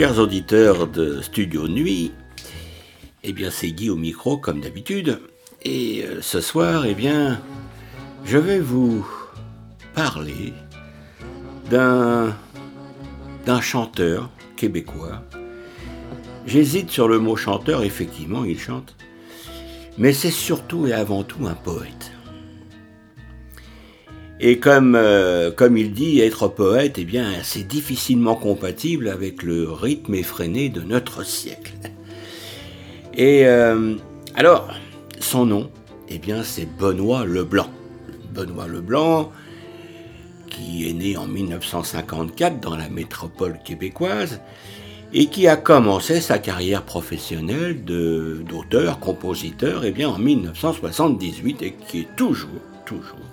Chers auditeurs de Studio Nuit, eh bien c'est Guy au micro comme d'habitude. Et euh, ce soir, eh bien, je vais vous parler d'un d'un chanteur québécois. J'hésite sur le mot chanteur, effectivement, il chante. Mais c'est surtout et avant tout un poète. Et comme, euh, comme il dit, être poète, eh bien, c'est difficilement compatible avec le rythme effréné de notre siècle. Et euh, alors, son nom, eh bien, c'est Benoît Leblanc. Benoît Leblanc, qui est né en 1954 dans la métropole québécoise et qui a commencé sa carrière professionnelle d'auteur, compositeur, eh bien, en 1978 et qui est toujours, toujours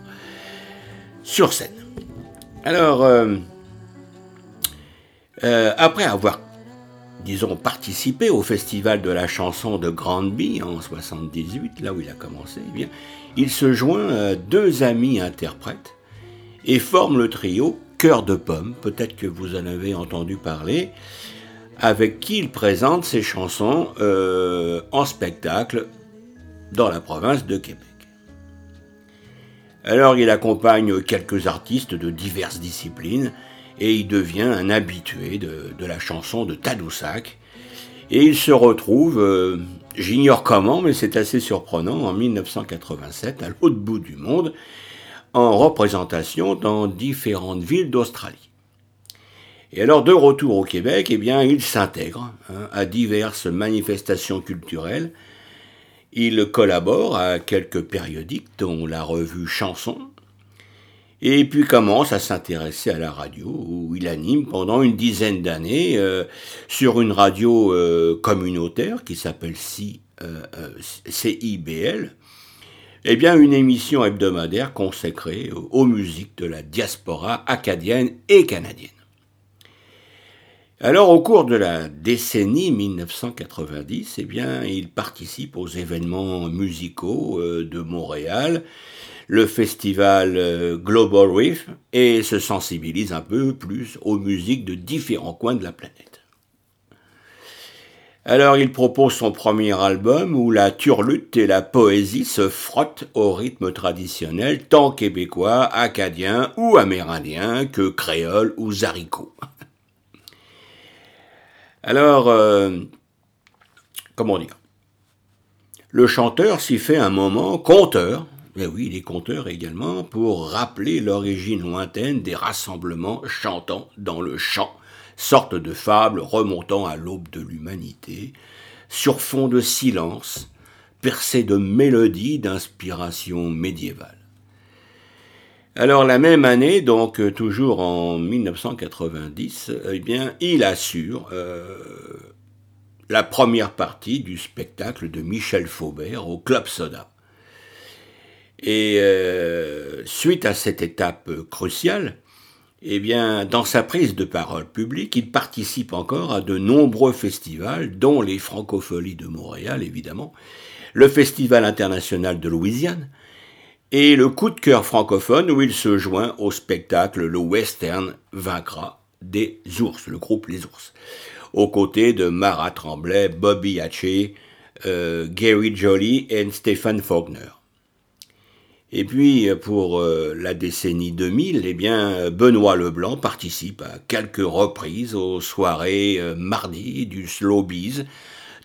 sur scène. Alors, euh, euh, après avoir, disons, participé au festival de la chanson de Grandby en 78, là où il a commencé, eh bien, il se joint à deux amis interprètes et forme le trio Cœur de Pomme, peut-être que vous en avez entendu parler, avec qui il présente ses chansons euh, en spectacle dans la province de Québec. Alors il accompagne quelques artistes de diverses disciplines et il devient un habitué de, la chanson de Tadoussac. Et il se retrouve, euh, j'ignore comment, mais c'est assez surprenant, en 1987, à l'autre bout du monde, en représentation dans différentes villes d'Australie. Et alors, de retour au Québec, eh bien, il s'intègre hein, à diverses manifestations culturelles, il collabore à quelques périodiques, dont la revue Chanson, et puis commence à s'intéresser à la radio, où il anime pendant une dizaine d'années euh, sur une radio euh, communautaire qui s'appelle CIBL, euh, eh bien une émission hebdomadaire consacrée aux musiques de la diaspora acadienne et canadienne. Alors, au cours de la décennie 1990, eh bien, il participe aux événements musicaux euh, de Montréal, le festival euh, Global Reef, et se sensibilise un peu plus aux musiques de différents coins de la planète. Alors, il propose son premier album où la turlute et la poésie se frottent au rythme traditionnel, tant québécois, acadien ou amérindien que créole ou zaricot. Alors, euh, comment dire Le chanteur s'y fait un moment conteur, mais eh oui, il est conteur également, pour rappeler l'origine lointaine des rassemblements chantants dans le chant, sorte de fable remontant à l'aube de l'humanité, sur fond de silence, percé de mélodies d'inspiration médiévale. Alors la même année, donc euh, toujours en 1990, eh bien, il assure euh, la première partie du spectacle de Michel Faubert au Club Soda. Et euh, suite à cette étape cruciale, eh dans sa prise de parole publique, il participe encore à de nombreux festivals, dont les Francopholies de Montréal, évidemment, le Festival international de Louisiane, et le coup de cœur francophone où il se joint au spectacle Le Western vaincra des ours, le groupe Les Ours, aux côtés de Mara Tremblay, Bobby Hatché, euh, Gary Jolly et Stéphane Faulkner. Et puis, pour euh, la décennie 2000, eh bien, Benoît Leblanc participe à quelques reprises aux soirées euh, mardi du Slowbiz,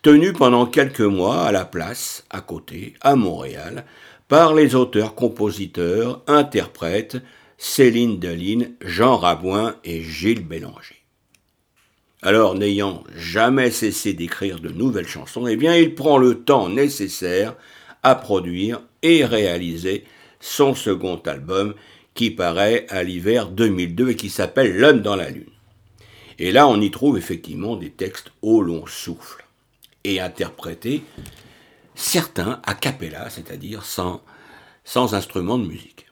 tenues pendant quelques mois à la place, à côté, à Montréal, par les auteurs, compositeurs, interprètes Céline Deline, Jean Rabouin et Gilles Bélanger. Alors, n'ayant jamais cessé d'écrire de nouvelles chansons, eh bien, il prend le temps nécessaire à produire et réaliser son second album qui paraît à l'hiver 2002 et qui s'appelle L'homme dans la lune. Et là, on y trouve effectivement des textes au long souffle et interprétés certains a cappella, c'est-à-dire sans, instrument de musique.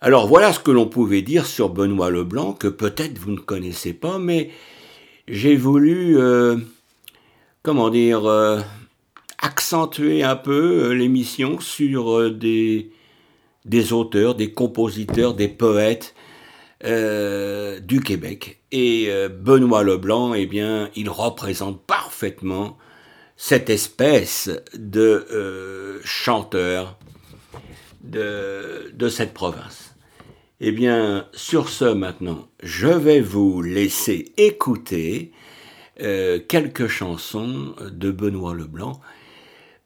Alors voilà ce que l'on pouvait dire sur Benoît Leblanc, que peut-être vous ne connaissez pas, mais j'ai voulu, euh, comment dire, euh, accentuer un peu euh, l'émission sur des, auteurs, des compositeurs, des poètes du Québec. Et Benoît Leblanc, eh bien, il représente parfaitement cette espèce de euh, chanteur de, de cette province. Eh bien, sur ce maintenant, je vais vous laisser écouter quelques chansons de Benoît Leblanc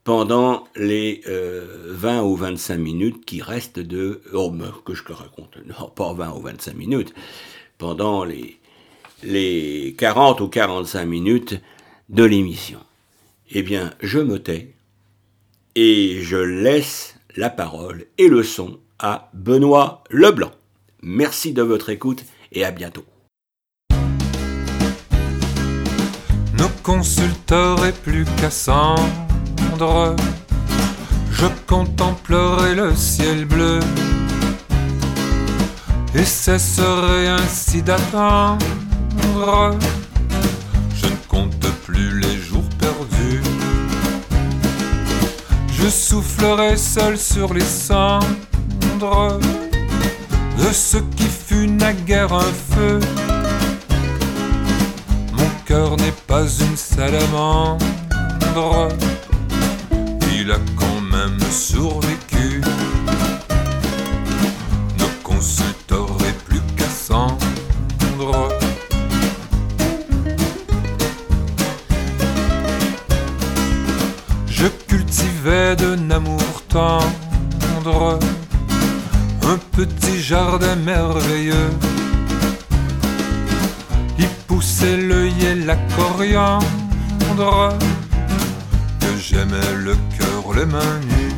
pendant les 20 ou 25 minutes qui restent de... Oh, que je te raconte, non, pas 20 ou 25 minutes, pendant les, les 40 ou 45 minutes de l'émission. Eh bien, je me tais et je laisse la parole et le son à Benoît Leblanc. Merci de votre écoute et à bientôt. Nos consulteurs plus cassants je contemplerai le ciel bleu et cesserai ainsi d'attendre. Je ne compte plus les Je soufflerai seul sur les cendres de ce qui fut naguère un feu. Mon cœur n'est pas une salamandre il a quand même survécu. Jardin merveilleux. Il poussait l'œil et la coriandre que j'aimais le les mains nues.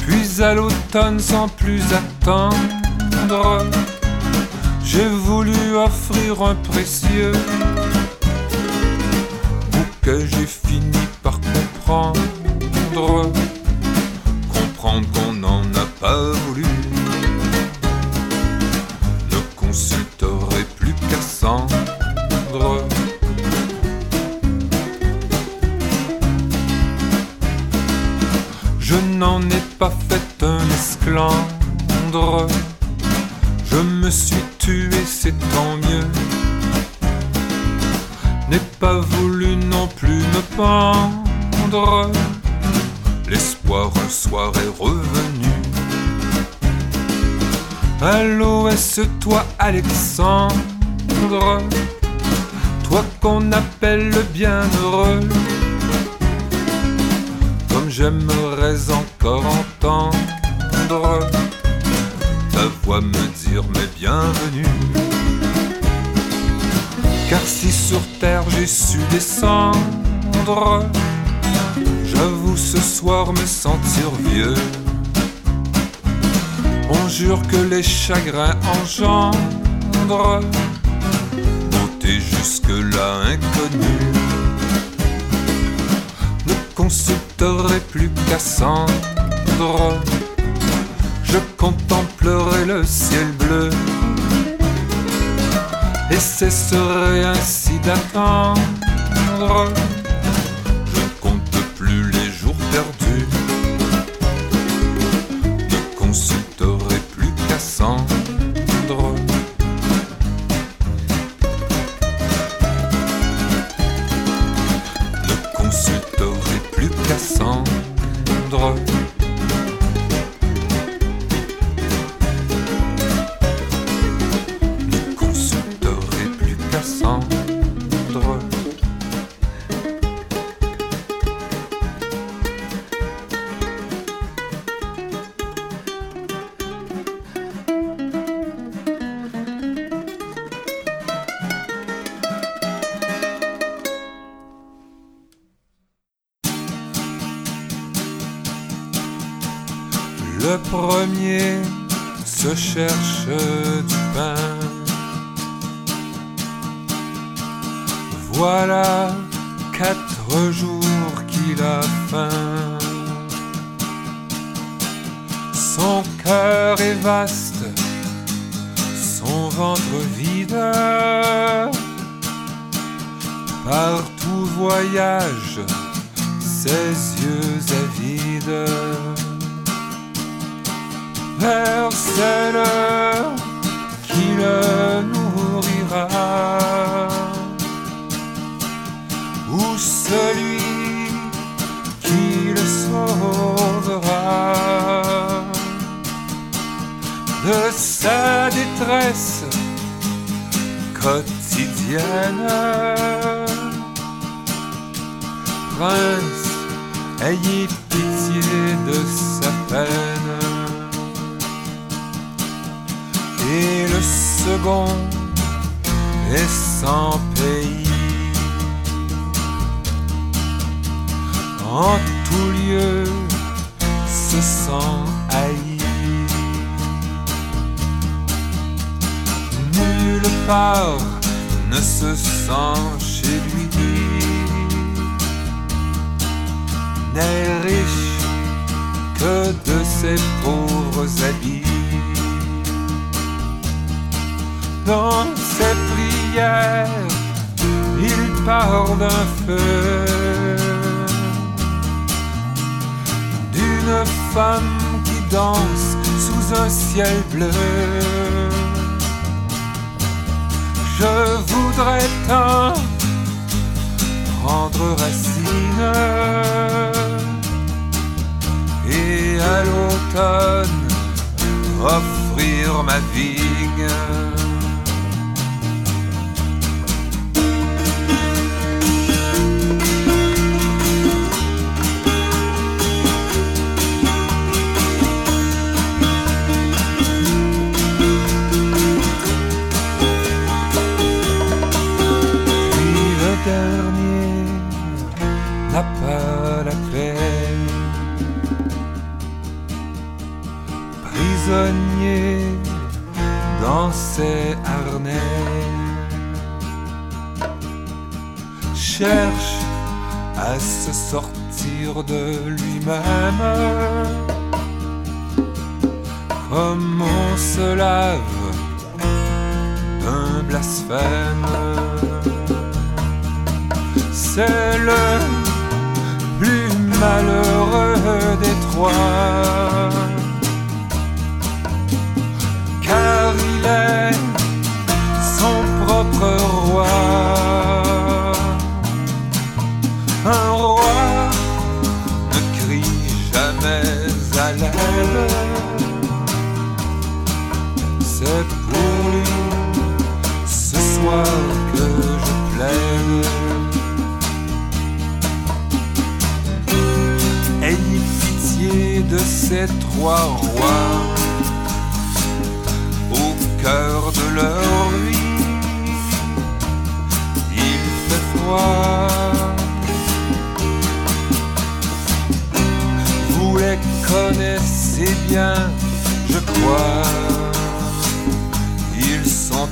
Puis à l'automne, sans plus attendre, j'ai voulu offrir un précieux que j'ai fini par. Comprendre Toi, Alexandre Toi qu'on appelle le bienheureux j'aimerais encore entendre ta voix me dire mes bienvenus. Car si sur terre j'ai su descendre, j'avoue ce soir me sentir vieux. On jure que les chagrins engendrent beauté jusque-là inconnue consulterai plus Cassandre. Je contemplerai le ciel bleu et cesserai ainsi d'attendre. par tout voyage ses yeux avides. Vers celle qui le nourrira, ou celui qui le sauvera de sa détresse quotidienne. Prince, ayez pitié de sa peine. Et le second est sans pays. En tout lieu se sent haï. Nulle part ne se sent chez lui. Riche que de ses pauvres habits. Dans ses prières, il parle d'un feu, d'une femme qui danse sous un ciel bleu. Je voudrais tant prendre racine à l'automne offrir ma vigne. Je crois. Ils sont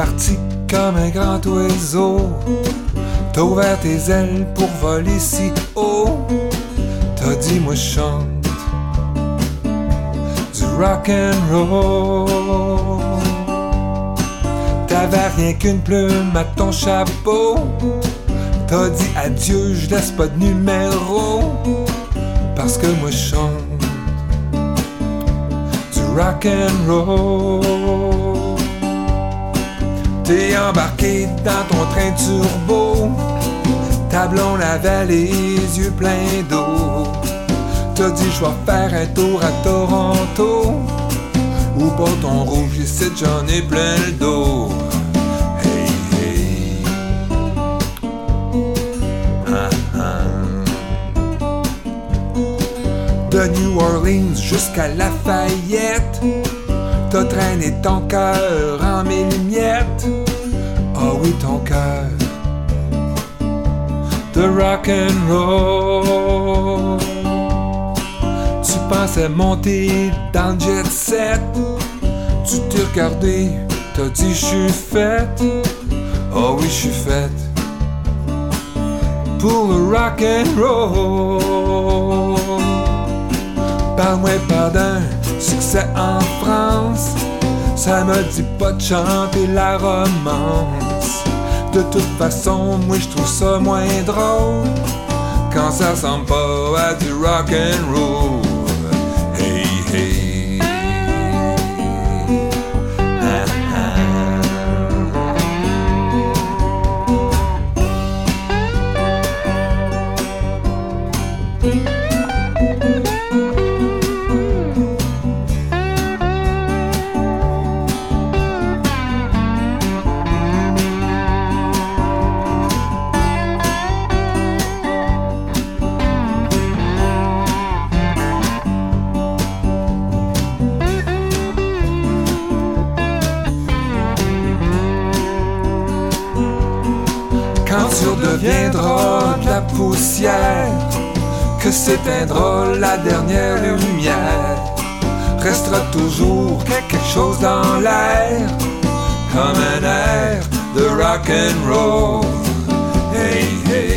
parti comme un grand oiseau. T'as ouvert tes ailes pour voler si haut. T'as dit, moi chante du rock and roll. T'avais rien qu'une plume à ton chapeau. T'as dit adieu, je laisse pas de numéro. Parce que moi chante du rock and roll. T'es embarqué dans ton train turbo. Ta blonde avait les yeux pleins d'eau. T'as dit je vais faire un tour à Toronto. Ou pas ton rouge, ici j'en ai plein le dos. Ah, ah. De New Orleans jusqu'à Lafayette. T'as traîné ton cœur en mille miettes. Ah oui, ton cœur de rock and roll. Tu pensais monter dans le jet set, tu t'es regardé, t'as dit je suis faite. Oh oui, je suis faite pour le rock and roll. Parle-moi pas d'un succès en France, ça me dit pas de chanter la romance. De toute façon, moi je trouve ça moins drôle quand ça ressemble pas du rock and roll. La dernière lumière, restera toujours quelque chose dans l'air, comme un air de rock and roll. Hey, hey.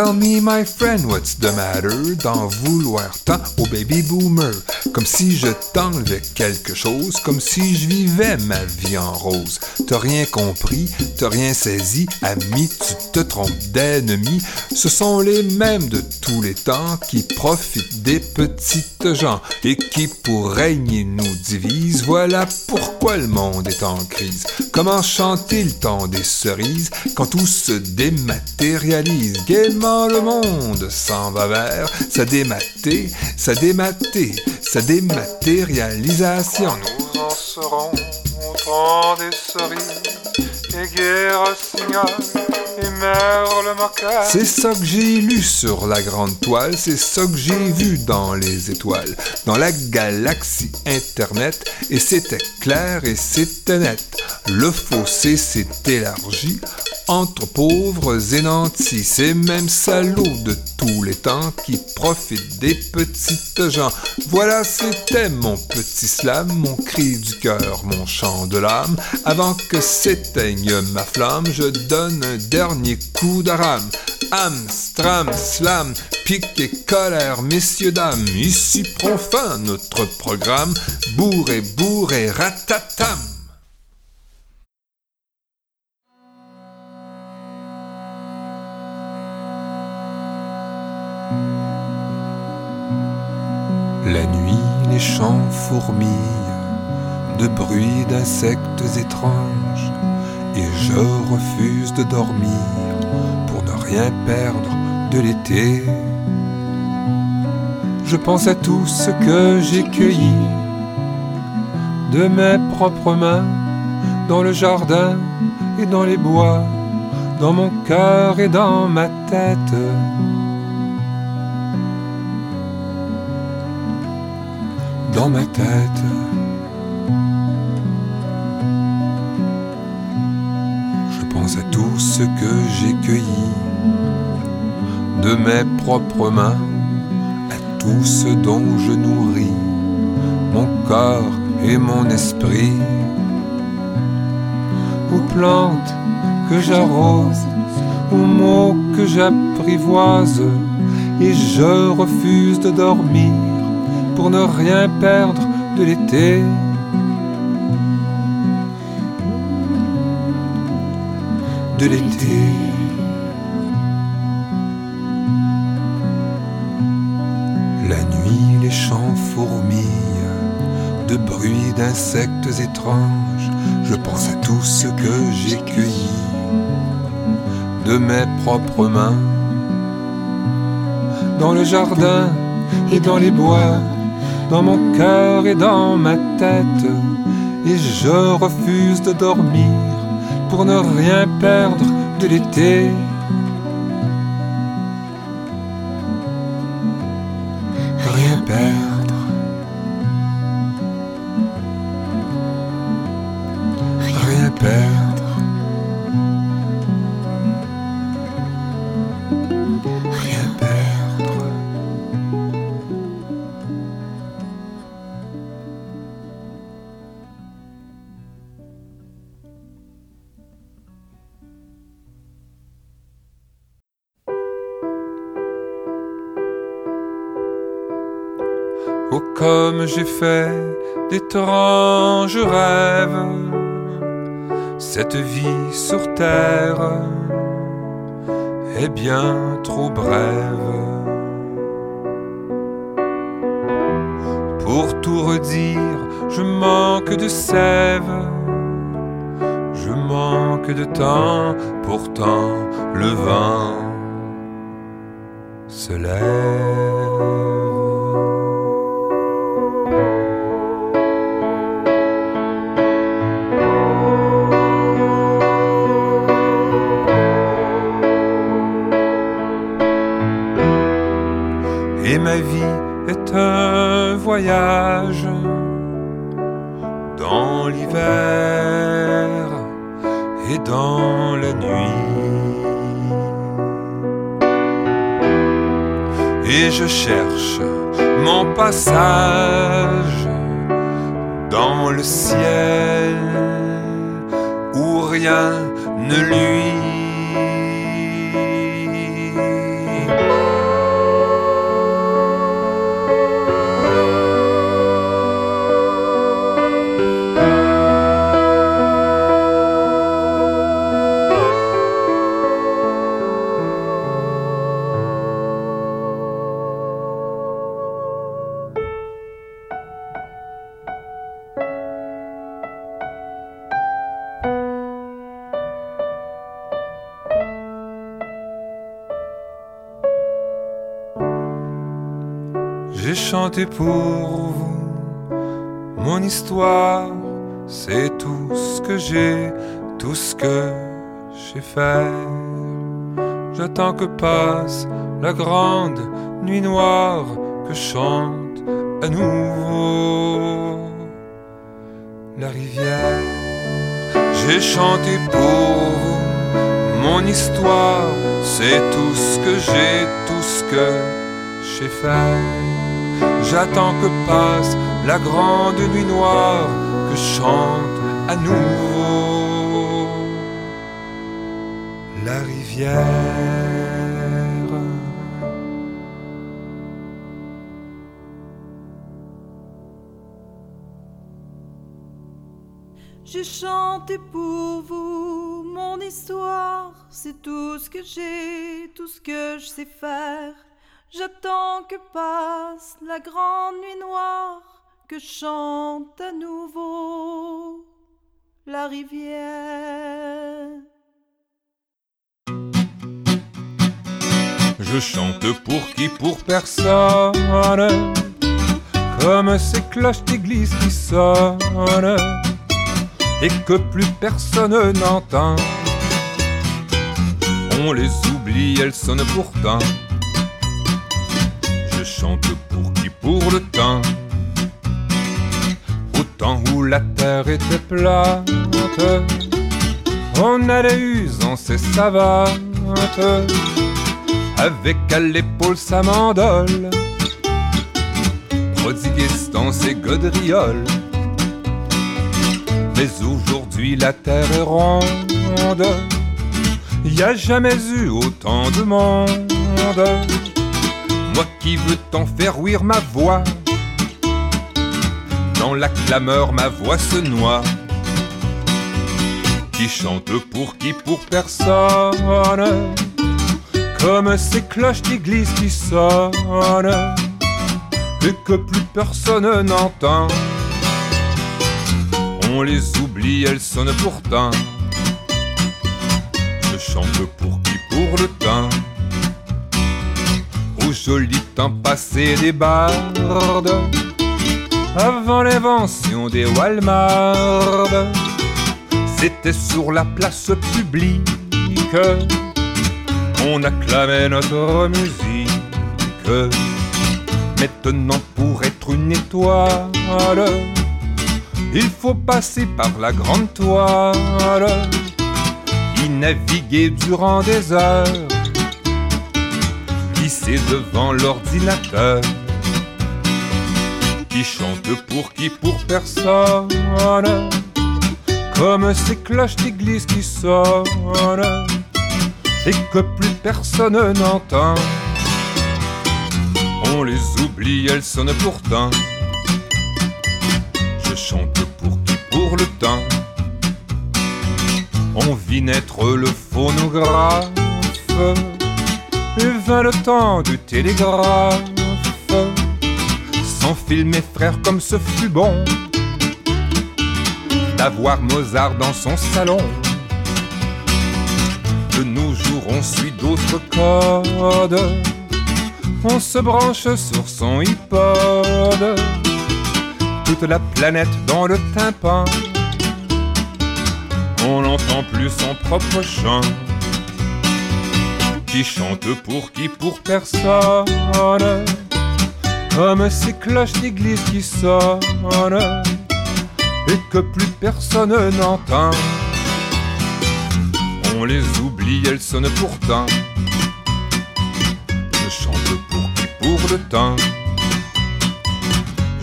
Tell me, my friend, what's the matter? D'en vouloir tant au baby boomer? Comme si je t'enlevais quelque chose, comme si je vivais ma vie en rose. T'as rien compris, t'as rien saisi, ami, tu te trompes d'ennemi. Ce sont les mêmes de tous les temps qui profitent des petites gens et qui, pour régner, nous divisent. Voilà pourquoi le monde est en crise. Comment chanter le temps des cerises quand tout se dématérialise? Gaiement le monde s'en va vers sa dématé, sa dématé, sa dématérialisation. Nous en serons au temps des cerises et guerre signale et merle marquage. C'est ça que j'ai lu sur la grande toile, c'est ça que j'ai vu dans les étoiles, dans la galaxie Internet, et c'était clair et c'était net. Le fossé s'est élargi entre pauvres et nantis, ces mêmes salauds de tous les temps qui profitent des petites gens. Voilà, c'était mon petit slam, mon cri du cœur, mon chant de l'âme. Avant que s'éteigne ma flamme, je donne un dernier coup de rame. Am, stram, slam, pique et colère, messieurs, dames. Ici prend fin notre programme. Bourré, bourré, ratatam. Champs fourmillent de bruits d'insectes étranges, et je refuse de dormir pour ne rien perdre de l'été. Je pense à tout ce que j'ai cueilli de mes propres mains dans le jardin et dans les bois, dans mon cœur et dans ma tête. Dans ma tête. Je pense à tout ce que j'ai cueilli de mes propres mains, à tout ce dont je nourris mon corps et mon esprit, aux plantes que j'arrose, aux mots que j'apprivoise et je refuse de dormir pour ne rien perdre de l'été. De l'été. La nuit, les champs fourmillent de bruits d'insectes étranges. Je pense à tout ce que j'ai cueilli de mes propres mains. Dans le jardin et dans les bois, dans mon cœur et dans ma tête. Et je refuse de dormir pour ne rien perdre de l'été. D'étranges rêves, cette vie sur terre est bien trop brève. Pour tout redire, je manque de sève, je manque de temps, pourtant le vent se lève. Je cherche mon passage dans le ciel où rien ne luit. Chanté pour vous mon histoire, c'est tout ce que j'ai, tout ce que j'ai fait. J'attends que passe la grande nuit noire, que chante à nouveau la rivière. J'ai chanté pour vous mon histoire, c'est tout ce que j'ai, tout ce que j'ai fait. J'attends que passe la grande nuit noire, que chante à nouveau la rivière. J'ai chanté pour vous mon histoire, c'est tout ce que j'ai, tout ce que je sais faire. J'attends que passe la grande nuit noire, que chante à nouveau la rivière. Je chante pour qui pour personne. Comme ces cloches d'église qui sonnent Et que plus personne n'entend. On les oublie, elles sonnent pourtant pour le temps Au temps où la terre était plate On allait usant ses savates avec à l'épaule sa mandole, prodiguiste dans ses gaudrioles. Mais aujourd'hui la terre est ronde, y a jamais eu autant de monde. Qui veux t'en faire ouïr ma voix. Dans la clameur, ma voix se noie. Qui chante pour qui, pour personne. Comme ces cloches d'église qui sonnent. Et que plus personne n'entend. On les oublie, elles sonnent pourtant. Je chante pour qui, pour le temps joli temps passé des bardes, avant l'invention des Walmart. C'était sur la place publique qu'on acclamait notre musique. Maintenant, pour être une étoile, il faut passer par la grande toile, y naviguer durant des heures devant l'ordinateur qui chante pour qui pour personne. Comme ces cloches d'église qui sonnent et que plus personne n'entend. On les oublie elles sonnent pourtant. Je chante pour qui pour le temps. On vit naître le phonographe vint le temps du télégraphe. Sans fil, mes frères, comme ce fut bon d'avoir Mozart dans son salon. De nos jours, on suit d'autres codes. On se branche sur son iPod. Toute la planète dans le tympan. On n'entend plus son propre chant qui chante pour qui pour personne. Comme ces cloches d'église qui sonnent Et que plus personne n'entend. On les oublie, elles sonnent pourtant. Je chante pour qui pour le temps.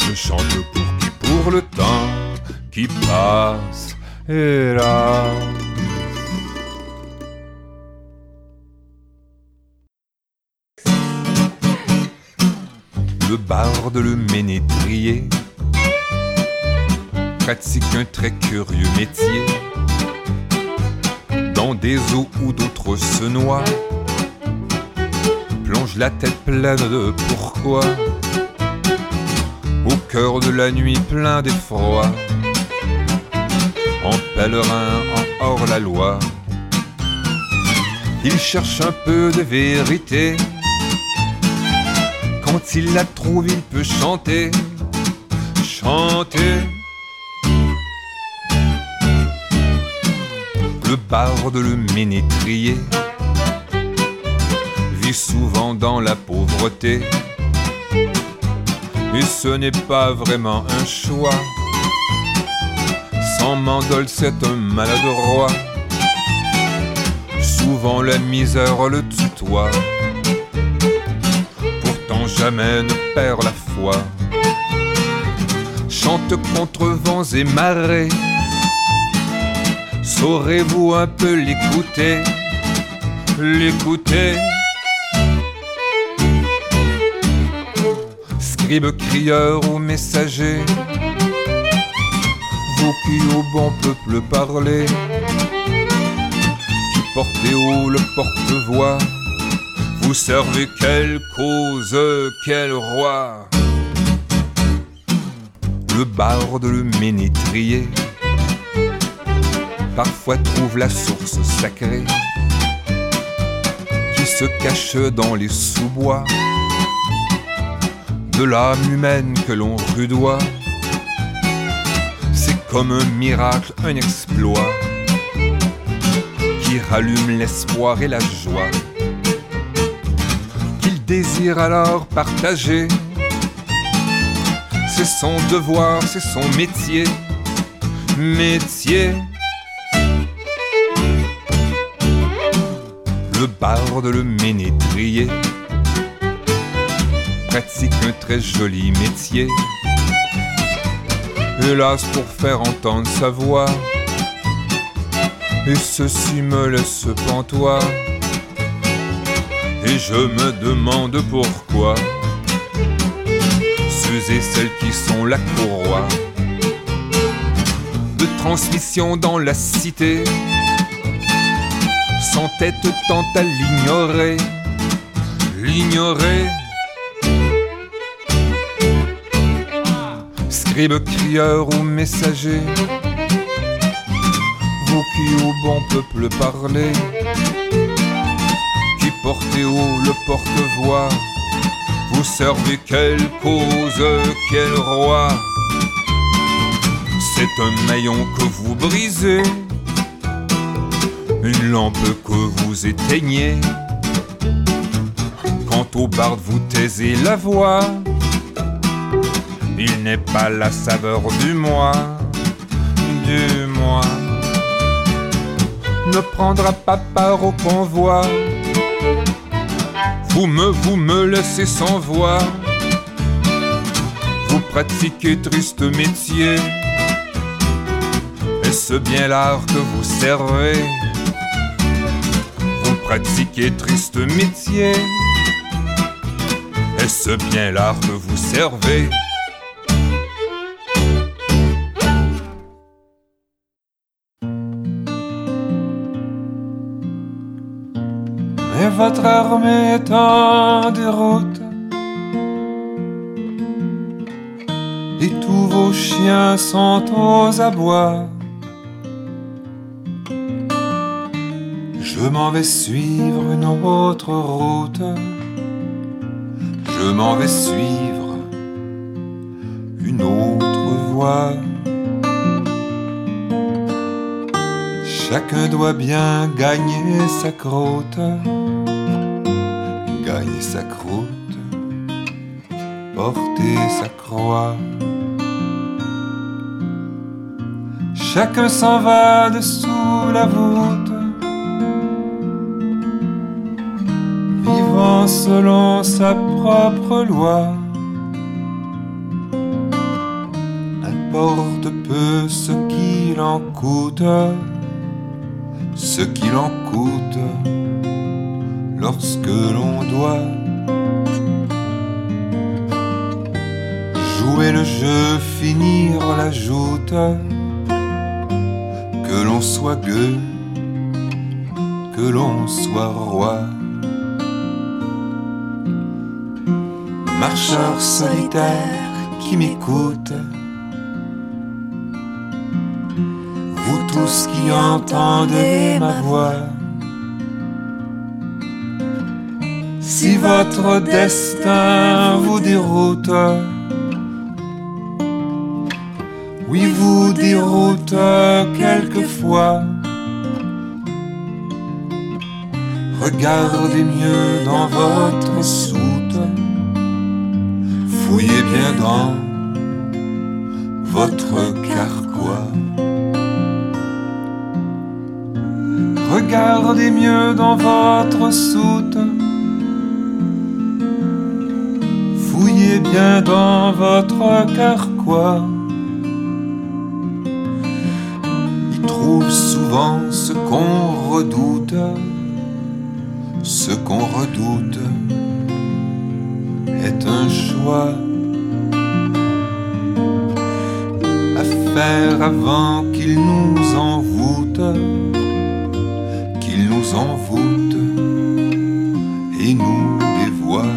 Je chante pour qui pour le temps qui passe. Hélas le barde, le ménétrier, pratique un très curieux métier. Dans des eaux où d'autres se noient, plonge la tête pleine de pourquoi, au cœur de la nuit plein d'effroi, en pèlerin, en hors-la-loi. Il cherche un peu de vérité quand il la trouve, il peut chanter, chanter. Le barde, le ménétrier, vit souvent dans la pauvreté. Et ce n'est pas vraiment un choix. Sans mandole, c'est un maladroit. Souvent la misère le tutoie jamais ne perd la foi. Chante contre vents et marées. Saurez-vous un peu l'écouter? L'écouter. Scribe, crieur ou messager. Vous qui au bon peuple parlez. Qui portez haut le porte-voix vous servez quelle cause, quel roi? Le barde, le ménétrier, parfois trouve la source sacrée qui se cache dans les sous-bois de l'âme humaine que l'on rudoie. C'est comme un miracle, un exploit qui rallume l'espoir et la joie désire alors partager. C'est son devoir, c'est son métier, métier. Le barde, le ménétrier, pratique un très joli métier. Hélas, pour faire entendre sa voix, Et ceci me laisse pantois. Et je me demande pourquoi. Ceux et celles qui sont la courroie de transmission dans la cité. Sans tête tant à l'ignorer, l'ignorer. Scribe, crieur ou messager, vous qui au bon peuple parlez, portez haut le porte-voix, vous servez quelle cause, quel roi? C'est un maillon que vous brisez une lampe que vous éteignez. Quant au barde, vous taisez la voix. Il n'est pas la saveur du moi, du moi. Ne prendra pas part au convoi. Vous me, vous me laissez sans voix. Vous pratiquez triste métier. Est-ce bien l'art que vous servez? pratiquez triste métier. Est-ce bien l'art que vous servez? Votre armée est en déroute Et tous vos chiens sont aux abois Je m'en vais suivre une autre route. Je m'en vais suivre une autre voie. Chacun doit bien gagner sa croûte. Porter sa croix. Chacun s'en va dessous la voûte. selon sa propre loi. Importe peu ce qu'il en coûte, ce qu'il en coûte lorsque l'on doit jouer le jeu, finir la joute, que l'on soit gueux, que l'on soit roi. marcheur solitaire qui m'écoute. Vous tous qui entendez ma voix. Si votre destin vous déroute, oui vous déroute quelquefois. Regardez mieux dans votre soute fouillez bien dans votre carquois. Regardez mieux dans votre soute. Fouillez bien dans votre carquois. Trouve souvent ce qu'on redoute, ce qu'on redoute est un choix à faire avant qu'il nous envoûte, qu'il nous envoûte et nous dévoie.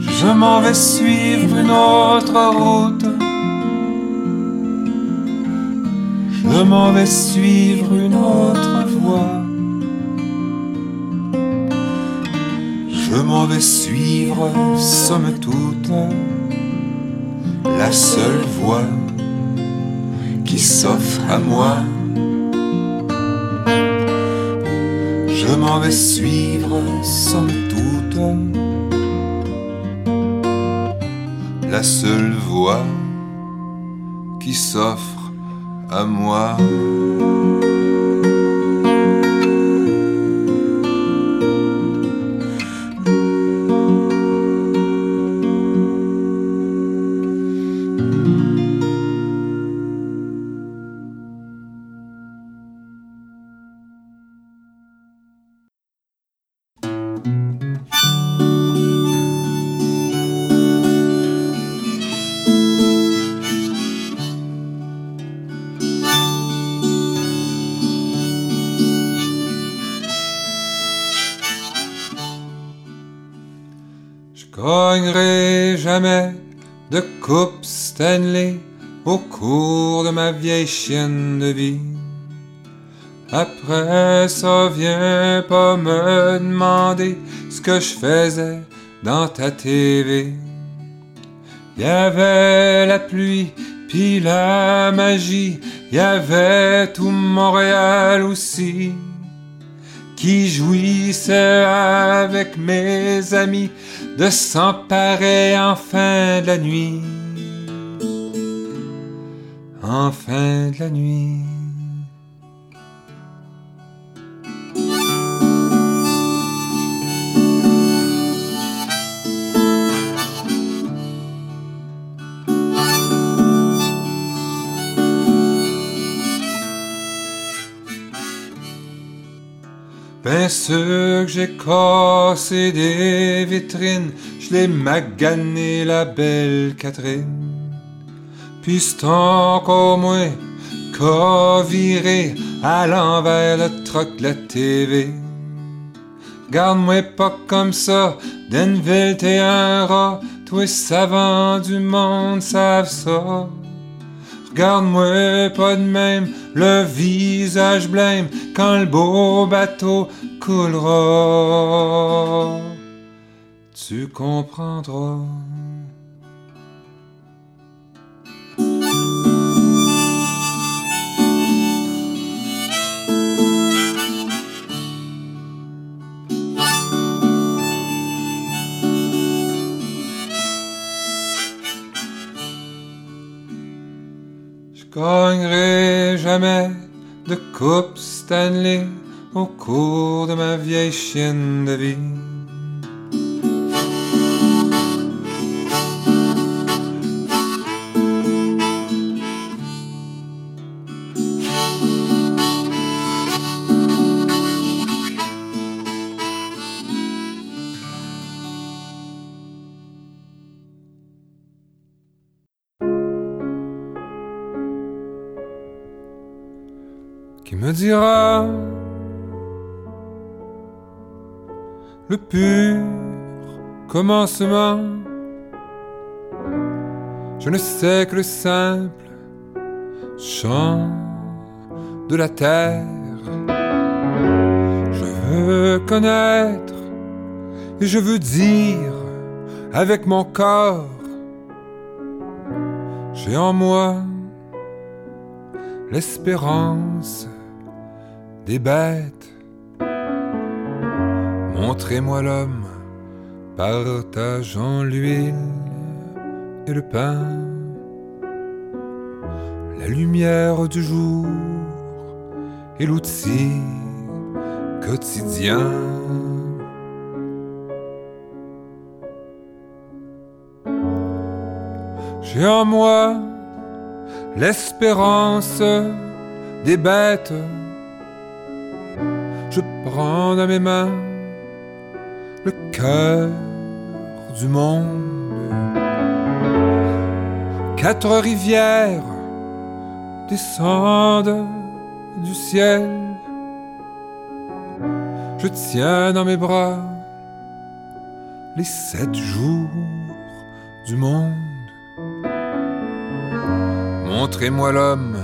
Je m'en vais suivre une autre route. Je m'en vais suivre une autre voie? Je m'en vais suivre, somme toute, la seule voie qui s'offre à moi. Je m'en vais suivre, somme toute, la seule voie qui s'offre à moi. Au cours de ma vieille chienne de vie. Après ça, viens pas me demander ce que je faisais dans ta TV. Y avait la pluie, puis la magie, y avait tout Montréal aussi, qui jouissait avec mes amis de s'emparer enfin de la nuit. En fin de la nuit. Ben ceux que j'ai cassé des vitrines, je l'ai magané la belle Catherine. Puis c'est encore moins qu'à virer à l'envers le troc de la TV. Garde-moi pas comme ça, Denville t'es un rat, tous savants du monde savent ça. Regarde-moi pas de même, le visage blême, quand le beau bateau coulera. Tu comprendras. Gagnerai jamais de coupe Stanley au cours de ma vieille chienne de vie. Dira le pur commencement. Je ne sais que le simple chant de la terre. Je veux connaître et je veux dire avec mon corps, j'ai en moi l'espérance des bêtes. Montrez-moi l'homme partageant l'huile et le pain, la lumière du jour et l'outil quotidien. J'ai en moi l'espérance des bêtes je prends dans mes mains le cœur du monde. Quatre rivières descendent du ciel. Je tiens dans mes bras les sept jours du monde. Montrez-moi l'homme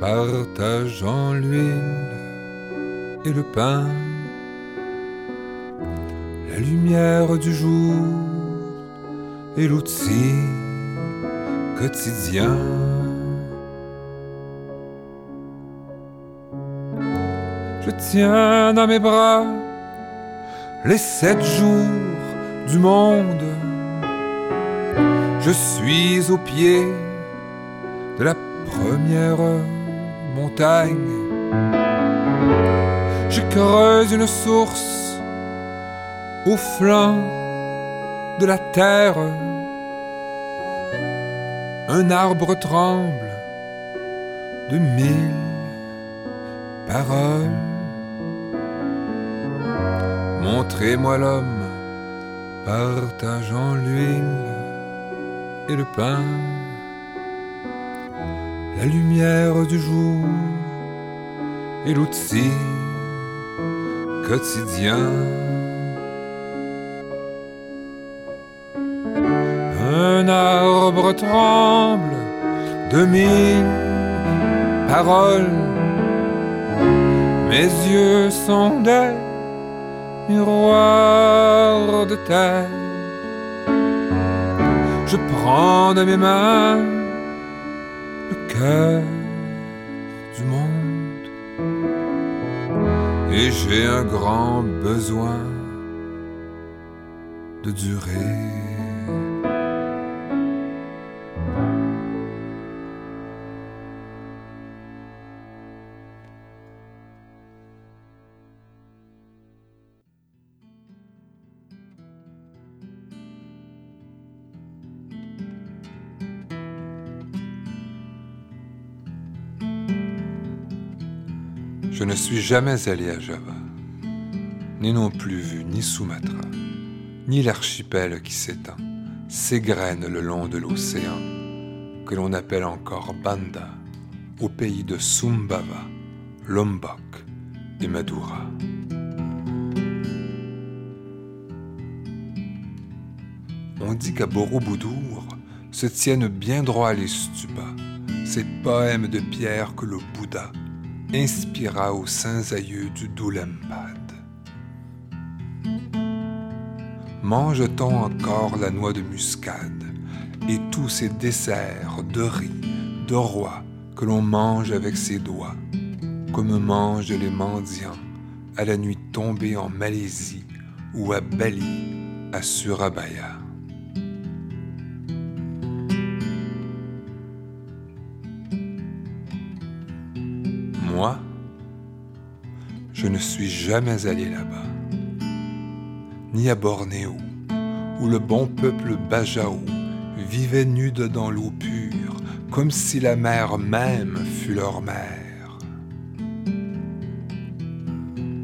partageant l'huile et le pain, la lumière du jour et l'outil quotidien. Je tiens dans mes bras les sept jours du monde. Je suis au pied de la première montagne je creuse une source au flanc de la terre. Un arbre tremble de mille paroles. Montrez-moi l'homme partageant l'huile et le pain, la lumière du jour et l'outil quotidien. lèvres tremblent de mille paroles. Mes yeux sont des miroirs de terre. Je prends de mes mains le cœur du monde et j'ai un grand besoin de durer. Jamais allé à Java, ni non plus vu ni Sumatra, ni l'archipel qui s'étend, s'égrène le long de l'océan, que l'on appelle encore Banda, au pays de Sumbava, Lombok et Madura. On dit qu'à Borobudur se tiennent bien droit les stupas, ces poèmes de pierre que le Bouddha inspira aux saints aïeux du Doulempad. Mange-t-on encore la noix de muscade et tous ces desserts de riz, de roi que l'on mange avec ses doigts, comme mangent les mendiants à la nuit tombée en Malaisie ou à Bali, à Surabaya? Je ne suis jamais allé là-bas, ni à Bornéo, où le bon peuple Bajao vivait nu dans l'eau pure, comme si la mer même fût leur mère.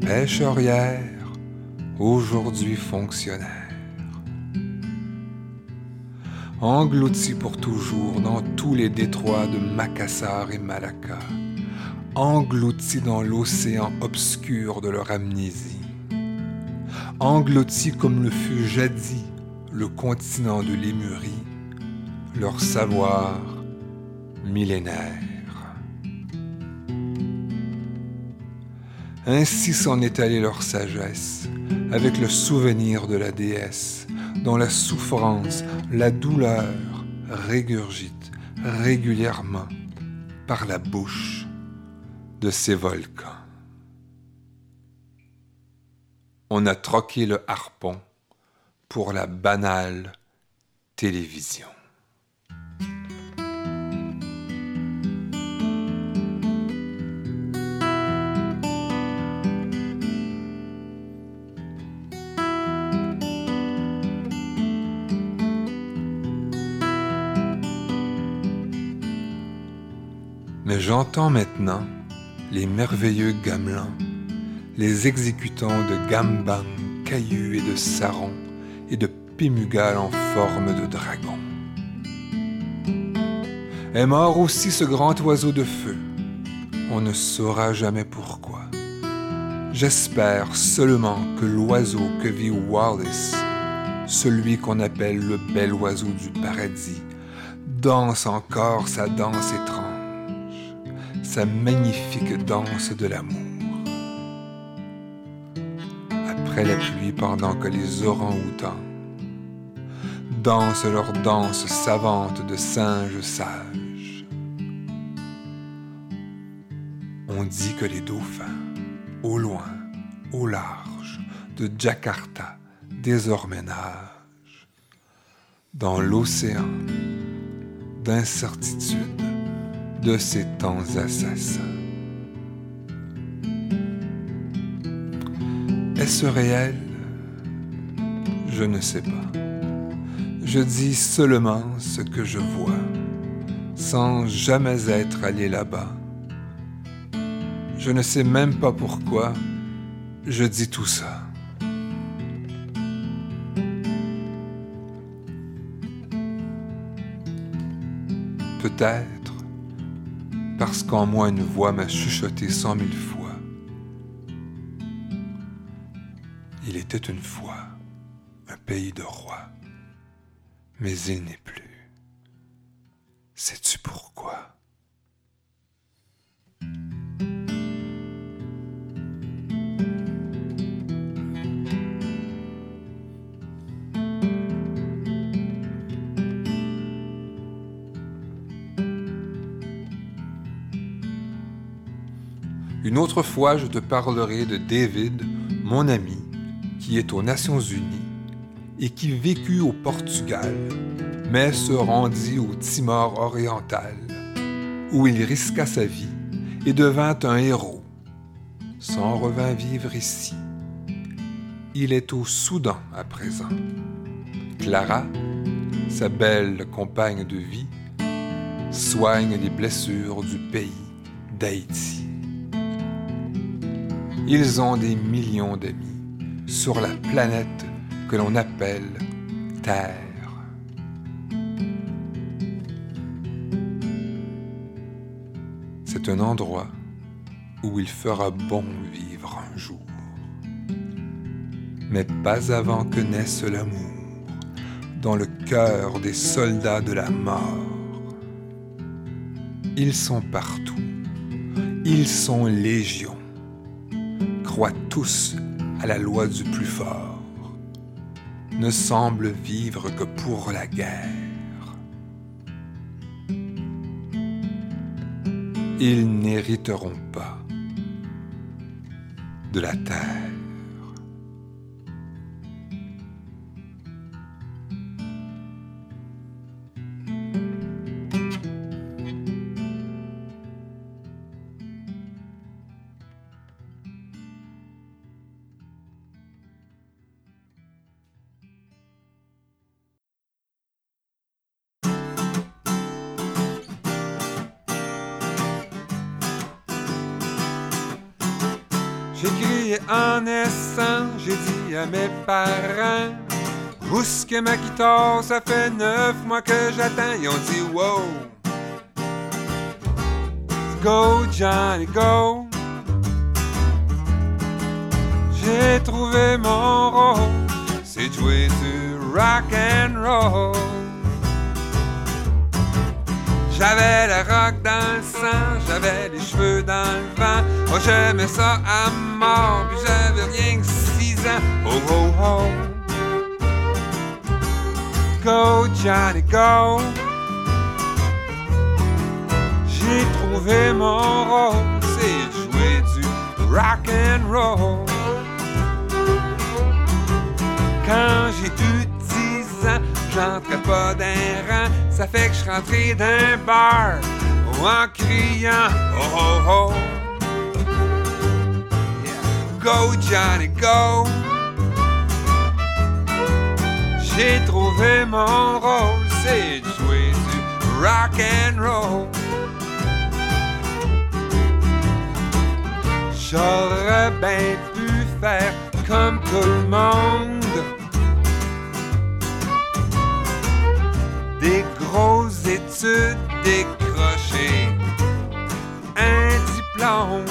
Pêcherière, aujourd'hui fonctionnaire. Englouti pour toujours dans tous les détroits de Macassar et Malacca engloutis dans l'océan obscur de leur amnésie, engloutis comme le fut jadis le continent de Lémurie, leur savoir millénaire. Ainsi s'en est allée leur sagesse, avec le souvenir de la déesse, dont la souffrance, la douleur régurgite régulièrement par la bouche de ces volcans. On a troqué le harpon pour la banale télévision. Mais j'entends maintenant les merveilleux gamelins, les exécutants de gambang, cailloux et de sarons, et de pémugal en forme de dragon. Est mort aussi ce grand oiseau de feu. On ne saura jamais pourquoi. J'espère seulement que l'oiseau que vit Wallace, celui qu'on appelle le bel oiseau du paradis, danse encore sa danse étrange magnifique danse de l'amour. Après la pluie, pendant que les orang-outans dansent leur danse savante de singes sages, on dit que les dauphins, au loin, au large, de Jakarta, désormais nagent dans l'océan d'incertitude de ces temps assassins. Est-ce réel? Je ne sais pas. Je dis seulement ce que je vois, sans jamais être allé là-bas. Je ne sais même pas pourquoi je dis tout ça. Peut-être parce qu'en moi une voix m'a chuchoté cent mille fois. Il était une fois un pays de rois, mais il autre fois, je te parlerai de David, mon ami, qui est aux Nations Unies et qui vécut au Portugal, mais se rendit au Timor oriental, où il risqua sa vie et devint un héros, s'en revint vivre ici. Il est au Soudan à présent. Clara, sa belle compagne de vie, soigne les blessures du pays d'Haïti. Ils ont des millions d'amis sur la planète que l'on appelle Terre. C'est un endroit où il fera bon vivre un jour, mais pas avant que naisse l'amour dans le cœur des soldats de la mort. Ils sont partout, ils sont légions croient tous à la loi du plus fort, ne semblent vivre que pour la guerre. Ils n'hériteront pas de la terre. Ça fait neuf mois que j'attends Ils ont dit wow Go Johnny go J'ai trouvé mon rôle C'est jouer du rock and roll J'avais le rock dans le sang, j'avais les cheveux dans le vent. Oh, j'aimais ça à mort, puis j'avais rien que six ans. Oh, oh, oh. Go, Johnny, go. J'ai trouvé mon rôle, c'est jouer du rock and roll. Quand j'ai eu 10 ans, j'entrais pas d'un rang. Ça fait que je rentrais d'un bar en criant Oh oh oh. Go Johnny go. J'ai trouvé mon rôle, c'est jouer du rock and roll. J'aurais bien pu faire comme tout le monde. des grosses études décrochées, un diplôme.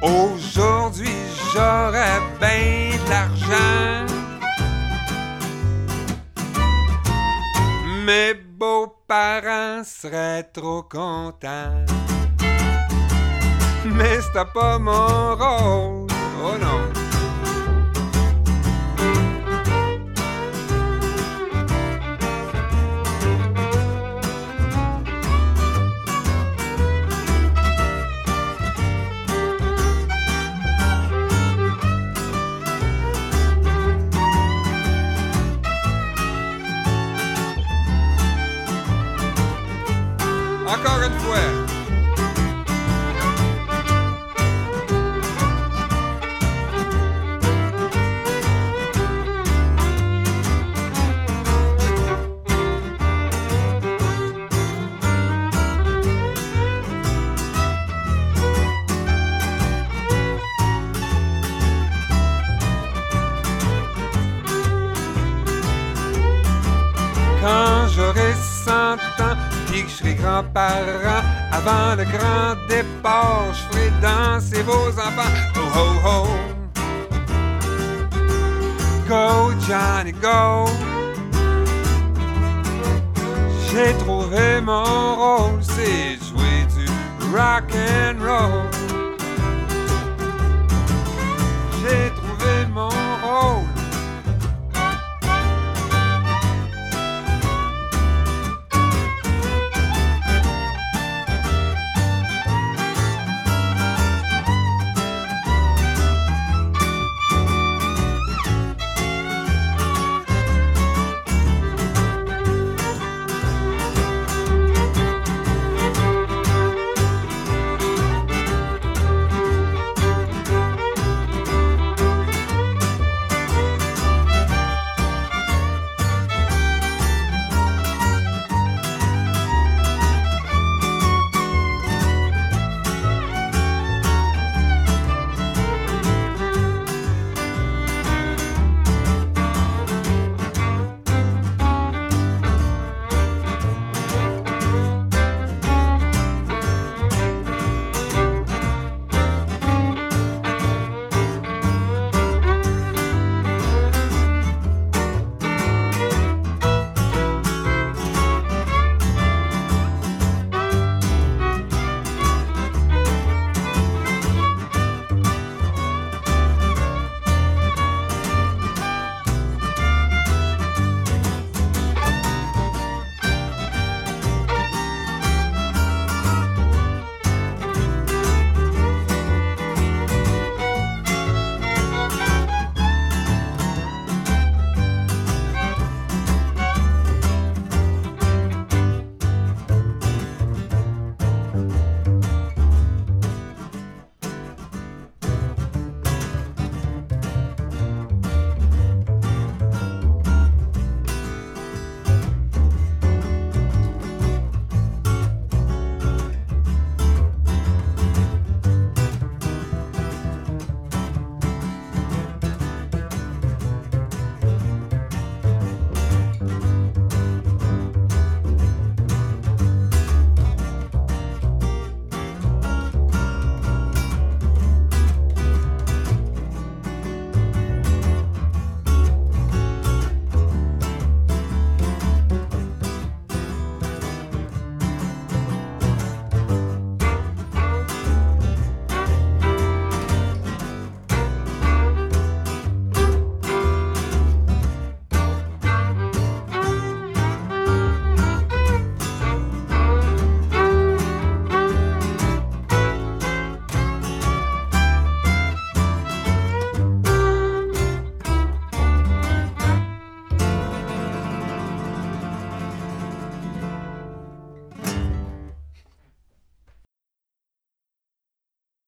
Aujourd'hui, j'aurais bien de l'argent. Mes beaux-parents seraient trop contents. Mais c'était pas mon rôle. Oh non. Encore une fois. Quand j'aurai 100 ans, que je serai grand-parent. Avant le grand départ, je ferai danser vos enfants. Oh, oh, oh. Go, Johnny, go. J'ai trouvé mon rôle, c'est jouer du rock and roll. J'ai trouvé mon rôle.